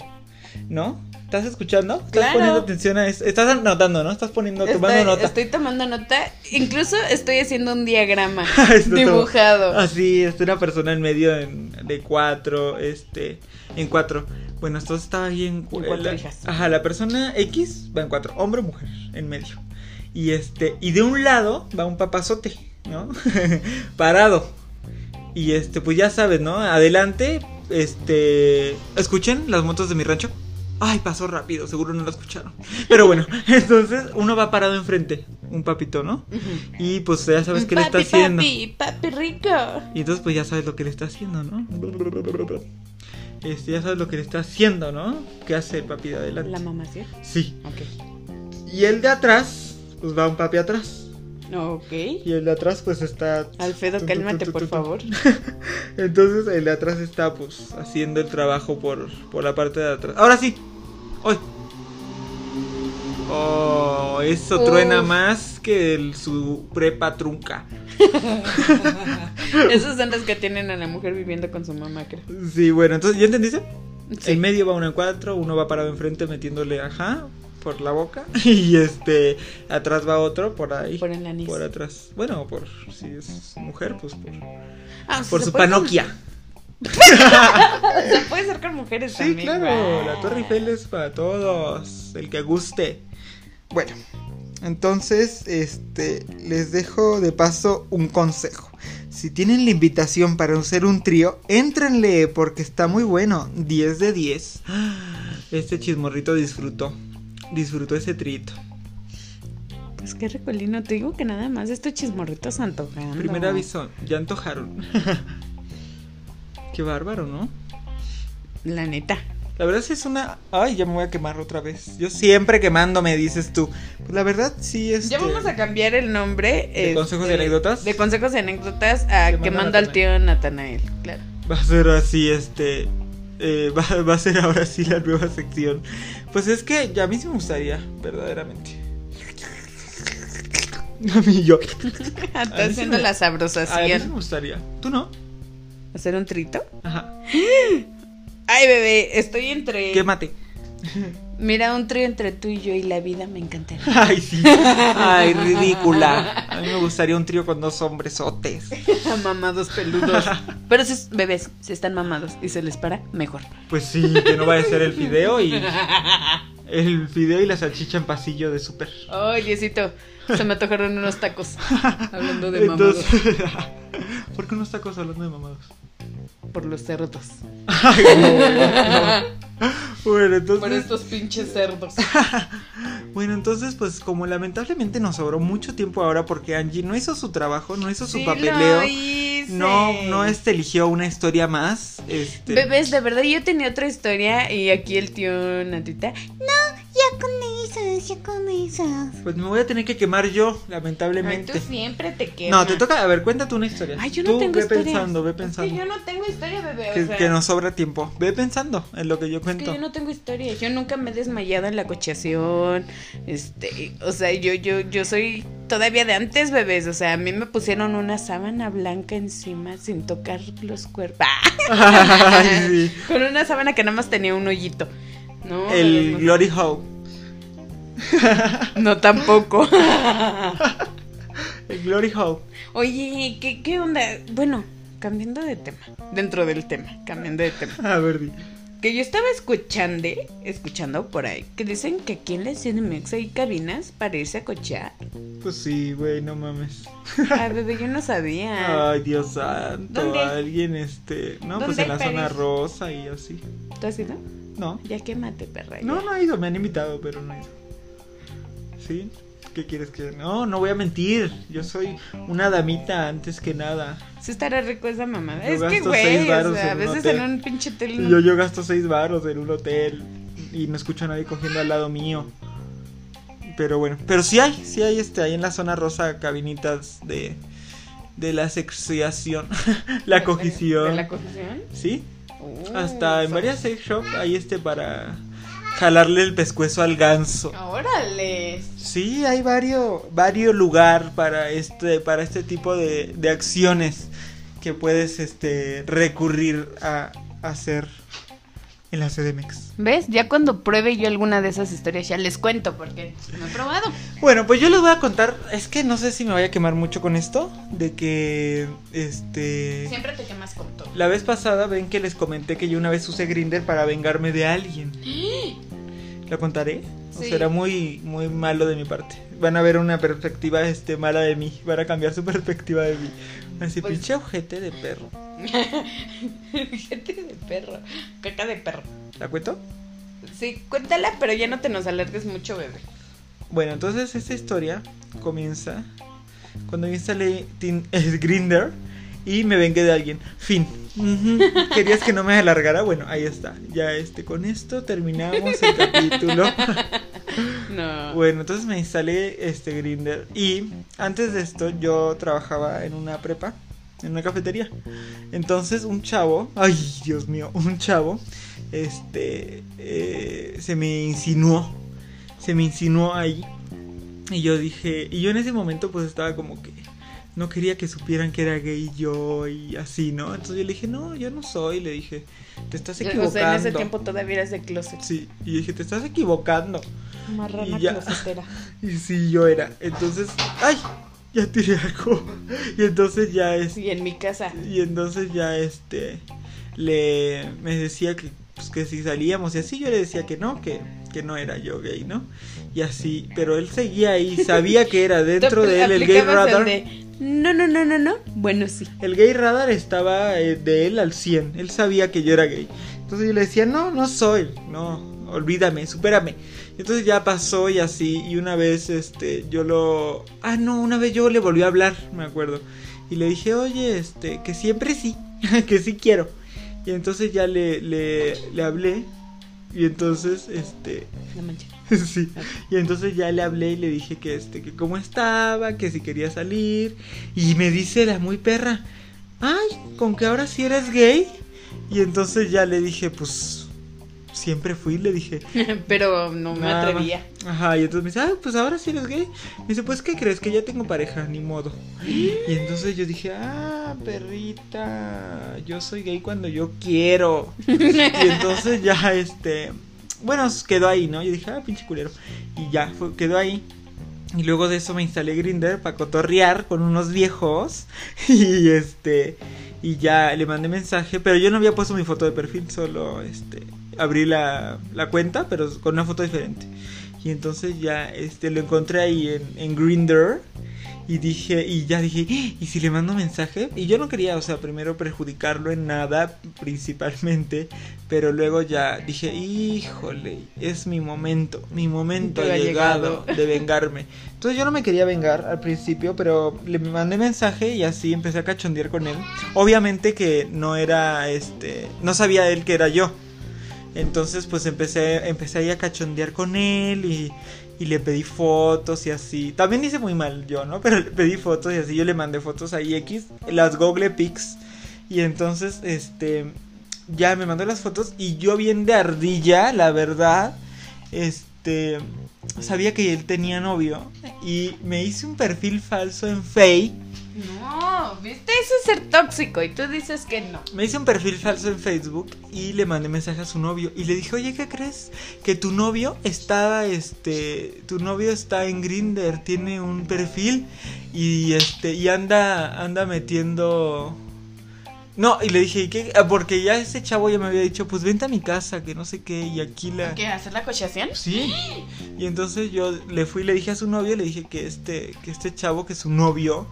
¿no? ¿Estás escuchando? ¿Estás Claro. poniendo atención a eso? Estás anotando, ¿no? Estás poniendo, tomando Estoy, nota. estoy tomando nota. Incluso estoy haciendo un diagrama Esto dibujado. Así, es una persona en medio en- de cuatro, este, en cuatro. Bueno, esto estaba ahí en, En cuatro la- hijas. Ajá, la persona X va en cuatro, hombre o mujer, en medio. Y este, y de un lado va un papazote, ¿no? Parado. Y este, pues ya sabes, ¿no? Adelante, este, escuchen las motos de mi rancho. Ay, pasó rápido, seguro no lo escucharon. Pero bueno, entonces uno va parado enfrente, un papito, ¿no? Y pues ya sabes qué le está haciendo. Papi, papi rico. Y entonces pues ya sabes lo que le está haciendo, ¿no? Este, ya sabes lo que le está haciendo, ¿no? ¿Qué hace el papi de adelante? La mamá, ¿sí? Sí. Ok. Y el de atrás, pues va un papi atrás. Ok. Y el de atrás pues está... Alfredo, cálmate, por favor. Entonces el de atrás está pues haciendo el trabajo por, por la parte de atrás. Ahora sí. Hoy. Oh, eso Uf. truena más que el, su prepa trunca. Esos son los que tienen a la mujer viviendo con su mamá, creo. Sí, bueno, entonces, ¿ya entendiste? Sí. En medio va uno en cuatro, uno va parado enfrente metiéndole ajá por la boca y este atrás va otro por ahí. Por el anís. Por atrás. Bueno, por si es mujer, pues por, Ah, por su panoquia. Se puede ser con mujeres Sí, también. claro, la Torre Eiffel es para todos, el que guste. Bueno, entonces, este, les dejo de paso un consejo. Si tienen la invitación para hacer un trío, éntrenle porque está muy bueno, 10 de 10. Este chismorrito disfrutó, disfrutó ese trito. Pues qué recolino, te digo que nada más estos chismorritos antojando. Primer aviso, ya antojaron. Qué bárbaro, ¿no? La neta. La verdad sí es una... Ay, ya me voy a quemar otra vez. Yo siempre quemándome, dices tú. Pues la verdad sí es... Ya vamos a cambiar el nombre. ¿De este, consejos y anécdotas? De consejos y anécdotas a Quemando quemando al tío Natanael. Claro. Va a ser así, este... eh, va, va a ser ahora sí la nueva sección. Pues es que ya a mí sí me gustaría, verdaderamente. A mí yo. Está sí haciendo me- la A mí sí me sabrosación. gustaría. ¿Tú no? ¿Hacer un trito? Ajá. Ay, bebé, estoy entre. Quémate. Mira, un trío entre tú y yo y la vida me encantaría. Ay, sí. Ay, ridícula. A mí me gustaría un trío con dos hombresotes. mamados peludos. Pero si es- bebés, si están mamados y se les para, mejor. Pues sí, que no vaya a ser el fideo y. El fideo y la salchicha en pasillo de súper. Ay, Diosito, se me antojaron unos tacos. Hablando de mamados. Entonces, ¿Por qué unos tacos hablando de mamados? Por los cerdos. Ay, no, no. Bueno, entonces. Por estos pinches cerdos. Bueno, entonces, pues como lamentablemente nos sobró mucho tiempo ahora porque Angie no hizo su trabajo, no hizo su Sí papeleo. lo hice. No, no este eligió una historia más. Este. Bebés, de verdad, yo tenía otra historia y aquí el tío Natita. No, ya con eso decía con esas? Pues me voy a tener que quemar yo, Ay, lamentablemente. tú siempre te quemas. No, te toca, a ver, cuéntate una historia. Ay, yo no Tú tengo ve historias. pensando, ve Es que pensando. yo no tengo historia, bebé. Que, o sea, que nos sobra tiempo. Ve pensando en lo que yo Es que cuento. yo no tengo historia. Yo nunca me he desmayado en la cocheación. Este, o sea, yo, yo, yo soy todavía de antes, bebés. O sea, a mí me pusieron una sábana blanca encima sin tocar los cuerpos. Ay, sí. Con una sábana que nada más tenía un hoyito. No, El. Glory Hole. No, tampoco. El Glory Hole. Oye, ¿qué, ¿qué onda? Bueno, cambiando de tema. Dentro del tema, cambiando de tema. A ver, di. Que yo estaba escuchando, escuchando por ahí, que dicen que aquí en la CDMX hay cabinas para irse a cochear. Pues sí, güey, no mames. Ay, bebé, yo no sabía. Ay, Dios santo. ¿Dónde? Alguien, este. No, pues ¿Dónde en la zona rosa y así. ¿Tú has ido? No. Ya quémate, perra. ya. No, no he ido, me han invitado, pero no he ido. ¿Sí? ¿Qué quieres que.? No, no voy a mentir. Yo soy una damita antes que nada. Sí estará rico esa mamada. Yo Es que, güey, o sea, a veces en un pinche hotel Y no- yo, yo gasto seis baros en un hotel y no escucho a nadie cogiendo al lado mío. Pero bueno, pero sí hay, sí hay este, ahí en la zona rosa cabinitas de, de la sexuación, la ¿De- cogición. ¿De la cogición? Sí, Uh, hasta en varias sex shops hay este para jalarle el pescuezo al ganso. Órale. Sí, hay varios, varios lugar para este, para este tipo de, de acciones que puedes este, recurrir a hacer en la CDMX. ¿Ves? Ya cuando pruebe yo alguna de esas historias ya les cuento porque no he probado. Bueno, pues yo les voy a contar, es que no sé si me voy a quemar mucho con esto, de que, este, Siempre te quemas con todo. la vez pasada ven que les comenté que yo una vez usé Grinder para vengarme de alguien. ¿Lo contaré? O será muy, muy malo de mi parte. Van a ver una perspectiva, este, mala de mí. Van a cambiar su perspectiva de mí. Así, Pues- pinche ojete de perro. Gente de perro. Caca de perro. ¿La cuento? Sí, cuéntala, pero ya no te nos alargues mucho, bebé. Bueno, entonces esta historia comienza cuando yo instalé Grinder y me vengué de alguien. Fin. ¿Querías que no me alargara? Bueno, ahí está. Ya este, con esto terminamos el capítulo. No. Bueno, entonces me instalé este Grinder y antes de esto yo trabajaba en una prepa, en una cafetería. Entonces un chavo, ay Dios mío, un chavo, este, eh, se me insinuó, se me insinuó ahí y yo dije, y yo en ese momento pues estaba como que no quería que supieran que era gay yo y así, ¿no? Entonces yo le dije, no, yo no soy, le dije, te estás equivocando. O sea, en ese tiempo todavía eras de closet. Sí, y dije, te estás equivocando. Marrana Y ya. closetera. Y sí, yo era. Entonces, ¡ay! Ya tiré algo. Y entonces ya es. Y en mi casa. Y entonces ya este. Le. Me decía que. Pues que si salíamos y así yo le decía que no, que, que no era yo gay, ¿no? Y así, pero él seguía ahí, sabía que era dentro de él el gay el radar. de, no, no, no, no, no. Bueno, sí. El gay radar estaba eh, de él al 100. Él sabía que yo era gay. Entonces yo le decía, no, no soy. No, olvídame, supérame. Entonces ya pasó y así. Y una vez, este, yo lo. Ah, no, una vez yo le volví a hablar, me acuerdo. Y le dije, oye, este, que siempre sí. que sí quiero. Y entonces ya le, le, le hablé. Y entonces, este. No manches. sí. Y entonces ya le hablé y le dije que este, que cómo estaba, que si quería salir. Y me dice la muy perra, ay, con que ahora sí eres gay. Y entonces ya le dije, pues siempre fui, le dije. Pero no me atrevía. Ajá, y entonces me dice, ah, pues ahora sí eres gay. Me dice, pues ¿qué crees? Que ya tengo pareja, ni modo. Y entonces yo dije, ah, perrita, yo soy gay cuando yo quiero. Y entonces ya, este, bueno, quedó ahí, ¿no? Yo dije, ah, pinche culero. Y ya, fue- quedó ahí. Y luego de eso me instalé Grinder para cotorrear con unos viejos. Y este, y ya le mandé mensaje, pero yo no había puesto mi foto de perfil, solo este, abrí la, la cuenta, pero con una foto diferente. Y entonces ya este, lo encontré ahí en, en Grindr. Y dije, y ya dije, "¡Ah! ¿y si le mando mensaje? Y yo no quería, o sea, primero perjudicarlo en nada, principalmente, pero luego ya dije, híjole, es mi momento, mi momento ha ha llegado llegado. de vengarme. Entonces yo no me quería vengar al principio, pero le mandé mensaje y así empecé a cachondear con él. Obviamente que no era, este, no sabía él que era yo. Entonces, pues empecé, empecé ahí a cachondear con él y, y le pedí fotos y así. También hice muy mal yo, ¿no? Pero le pedí fotos y así yo le mandé fotos a X, las Google Pics. Y entonces, este, ya me mandó las fotos y yo bien de ardilla, la verdad, este, sabía que él tenía novio y me hice un perfil falso en Face. No, viste, eso es ser tóxico y tú dices que no. Me hice un perfil falso en Facebook y le mandé mensaje a su novio y le dije, oye, ¿qué crees? Que tu novio estaba, este, tu novio está en Grinder, tiene un perfil y este, y anda, anda metiendo no, y le dije, ¿y qué? Ah, Porque ya ese chavo ya me había dicho, pues vente a mi casa, que no sé qué, y aquí la... ¿Qué? ¿Hacer la cochación? Sí. Y entonces yo le fui y le dije a su novio, le dije que este, que este chavo, que su novio,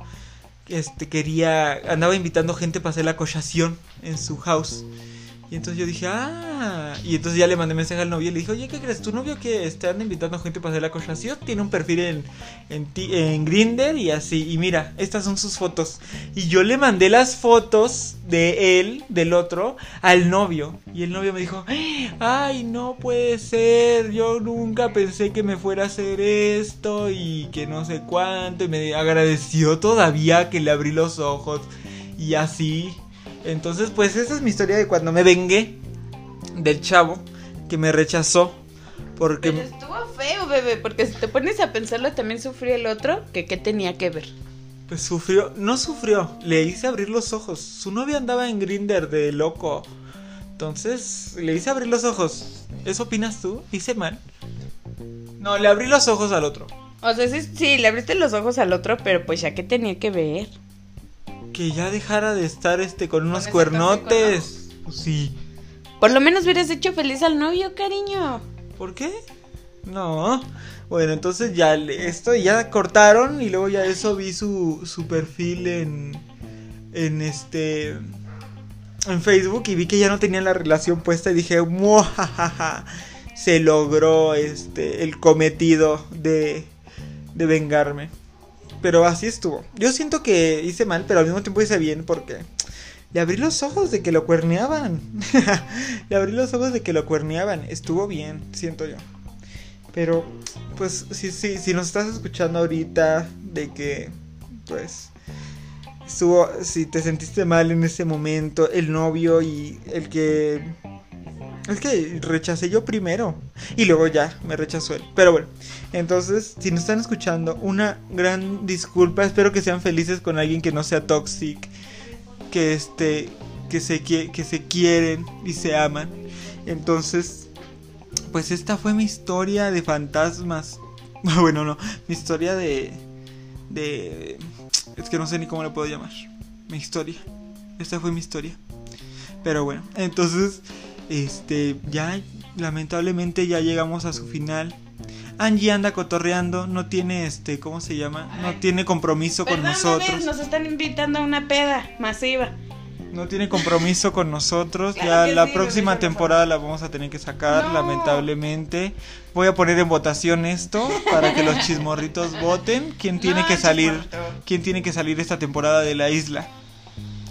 este quería, andaba invitando gente para hacer la cochación en su house. Y entonces yo dije, ah, y entonces ya le mandé mensaje al novio y le dije, oye, ¿qué crees? ¿Tu novio que está anda invitando gente para hacer la cochación? Tiene un perfil en, en, ti- y así, y mira, estas son sus fotos. Y yo le mandé las fotos de él, del otro, al novio. Y el novio me dijo, ay, no puede ser, yo nunca pensé que me fuera a hacer esto y que no sé cuánto. Y me agradeció todavía que le abrí los ojos y así. Entonces, pues esa es mi historia de cuando me vengué del chavo que me rechazó. Porque... Pero estuvo feo, bebé, porque si te pones a pensarlo, también sufrió el otro, que qué tenía que ver. Pues sufrió, no sufrió, le hice abrir los ojos. Su novia andaba en Grinder de loco. Entonces, le hice abrir los ojos. ¿Eso opinas tú? ¿Hice mal? No, le abrí los ojos al otro. O sea, sí, sí, le abriste los ojos al otro, pero pues ya que tenía que ver. Que ya dejara de estar este con unos cuernotes. Pues sí. Por lo menos hubieras hecho feliz al novio, cariño. ¿Por qué? No. Bueno, entonces ya le- esto ya cortaron y luego ya eso vi su, su perfil en en este en Facebook y vi que ya no tenían la relación puesta y dije, "Muajajaja, se logró este el cometido de de vengarme." Pero así estuvo. Yo siento que hice mal, pero al mismo tiempo hice bien porque le abrí los ojos de que lo cuerneaban. le abrí los ojos de que lo cuerneaban. Estuvo bien, siento yo. Pero, pues, si, si, si nos estás escuchando ahorita de que, pues, estuvo, si te sentiste mal en ese momento, el novio y el que... Es que rechacé yo primero y luego ya me rechazó él. Pero bueno, entonces, si nos están escuchando, una gran disculpa. Espero que sean felices con alguien que no sea toxic, que este, que se, que se quieren y se aman. Entonces, pues esta fue mi historia de fantasmas. Bueno, no, mi historia de. de. Es que no sé ni cómo le puedo llamar. Mi historia. Esta fue mi historia. Pero bueno, entonces. Este. Ya. Lamentablemente ya llegamos a su final. Angie anda cotorreando. No tiene este. ¿Cómo se llama? No tiene compromiso con nosotros. nos están invitando a una peda masiva. No tiene compromiso con nosotros. Claro ya la sí, próxima temporada la vamos a tener que sacar, No. lamentablemente. Voy a poner en votación esto para que los chismorritos voten. ¿Quién tiene No, que salir? ¿Quién tiene que salir esta temporada de la isla?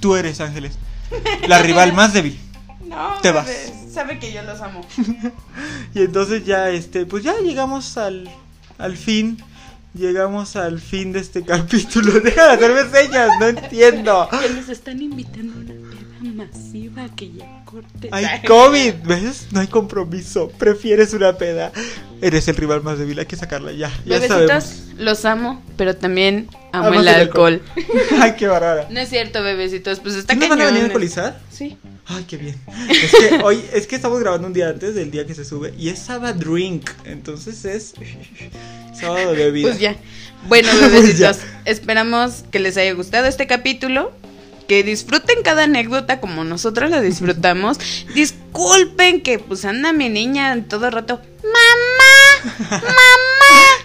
Tú eres, Ángeles. La rival más débil. No, Te bebé, Sabe que yo los amo. Y entonces ya, este, pues ya llegamos al, al fin. Llegamos al fin de este capítulo. Deja de hacerme señas, no entiendo. Que nos están invitando a una peda masiva que ya corte. Hay COVID, ¿ves? No hay compromiso. Prefieres una peda. Eres el rival más débil, hay que sacarla ya. Ya sabemos. Bebecitos, los amo, pero también amo el el alcohol. Ay, qué bárbara. No es cierto, bebecitos, pues está ¿Sí cañón. van a venir a alcoholizar? Sí. Ay, qué bien. Es que hoy, es que estamos grabando un día antes del día que se sube y es sábado drink. Entonces es sábado de bebida. Pues ya. Bueno, Pues bebecitos, ya. esperamos que les haya gustado este capítulo. Que disfruten cada anécdota como nosotros la disfrutamos. Disculpen que pues anda mi niña en todo rato. ¡Mamá! ¡Mamá!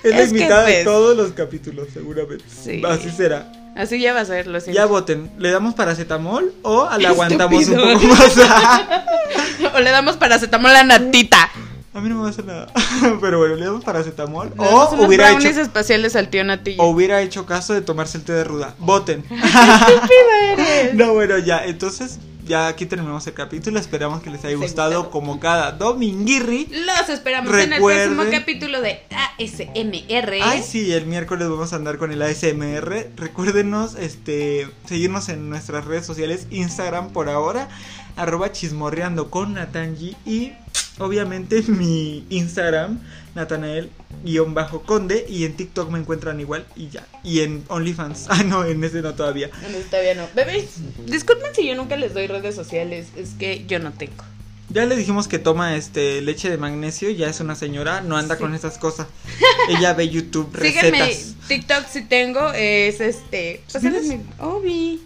es la que, invitada de pues, todos los capítulos, seguramente. Sí. Así será. Así ya va a ser, lo siento. Ya voten. ¿Le damos paracetamol o la aguantamos un Estúpido. poco más? O le damos paracetamol a Natita. A mí no me va a hacer nada. Pero bueno, le damos paracetamol. Le damos O unos hubiera hecho, espaciales al tío Natillo. o hubiera hecho caso de tomarse el té de ruda. Voten. No, bueno, ya. Entonces, ya aquí terminamos el capítulo. Esperamos que les haya gustado, gustado. como cada dominguirri. Los esperamos en el próximo capítulo de ASMR. Ay, sí, el miércoles vamos a andar con el ASMR. Recuérdenos este, seguirnos en nuestras redes sociales, Instagram por ahora, arroba chismorreando con Natanji y obviamente mi Instagram, Natanael-conde y en TikTok me encuentran igual y ya. Y en OnlyFans. Ah, no, en ese no todavía. No, todavía no. Bebés, disculpen si yo nunca les doy redes sociales. Es que yo no tengo. Ya le dijimos que toma este leche de magnesio, ya es una señora, no anda Sí. con esas cosas. Ella ve YouTube recetas. TikTok si tengo, es este. ¿Tienes? mi. Obi.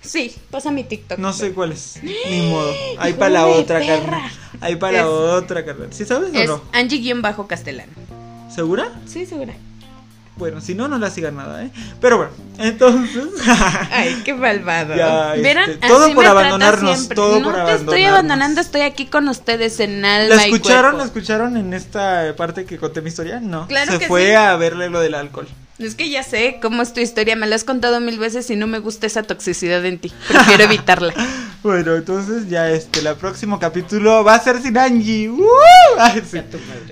Sí, pasa mi TikTok. No sé cuál es. Ni modo. Ahí para la otra, perra. Ahí para la Es- otra, carnal. ¿Sí sabes o Es no? Angie-Castellano. ¿Segura? Sí, segura. Bueno, si no, no la sigan nada, ¿eh? Pero bueno, entonces. Ay, qué malvado. Ya, ¿Vieron? este, todo Así por me abandonarnos, todo no por te estoy abandonarnos. abandonando, estoy aquí con ustedes en alma ¿La y escucharon? ¿La cuerpo. escucharon en esta parte que conté mi historia? No. Claro Se que fue sí. a verle lo del alcohol. Es que ya sé cómo es tu historia, me la has contado mil veces y no me gusta esa toxicidad en ti. Prefiero evitarla. Bueno, entonces ya este, el próximo capítulo va a ser sin Angie. ¡Uh! Ay, sí.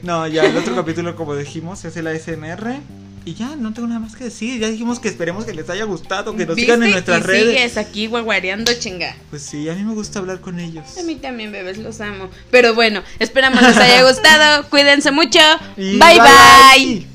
No, ya el otro capítulo, como dijimos, es el ASMR. Y ya, no tengo nada más que decir. Ya dijimos que esperemos que les haya gustado, que nos sigan en nuestras redes. sigues aquí guaguareando chinga. Pues sí, a mí me gusta hablar con ellos. A mí también, bebés, los amo. Pero bueno, esperamos les haya gustado. Cuídense mucho. Y bye. bye. bye.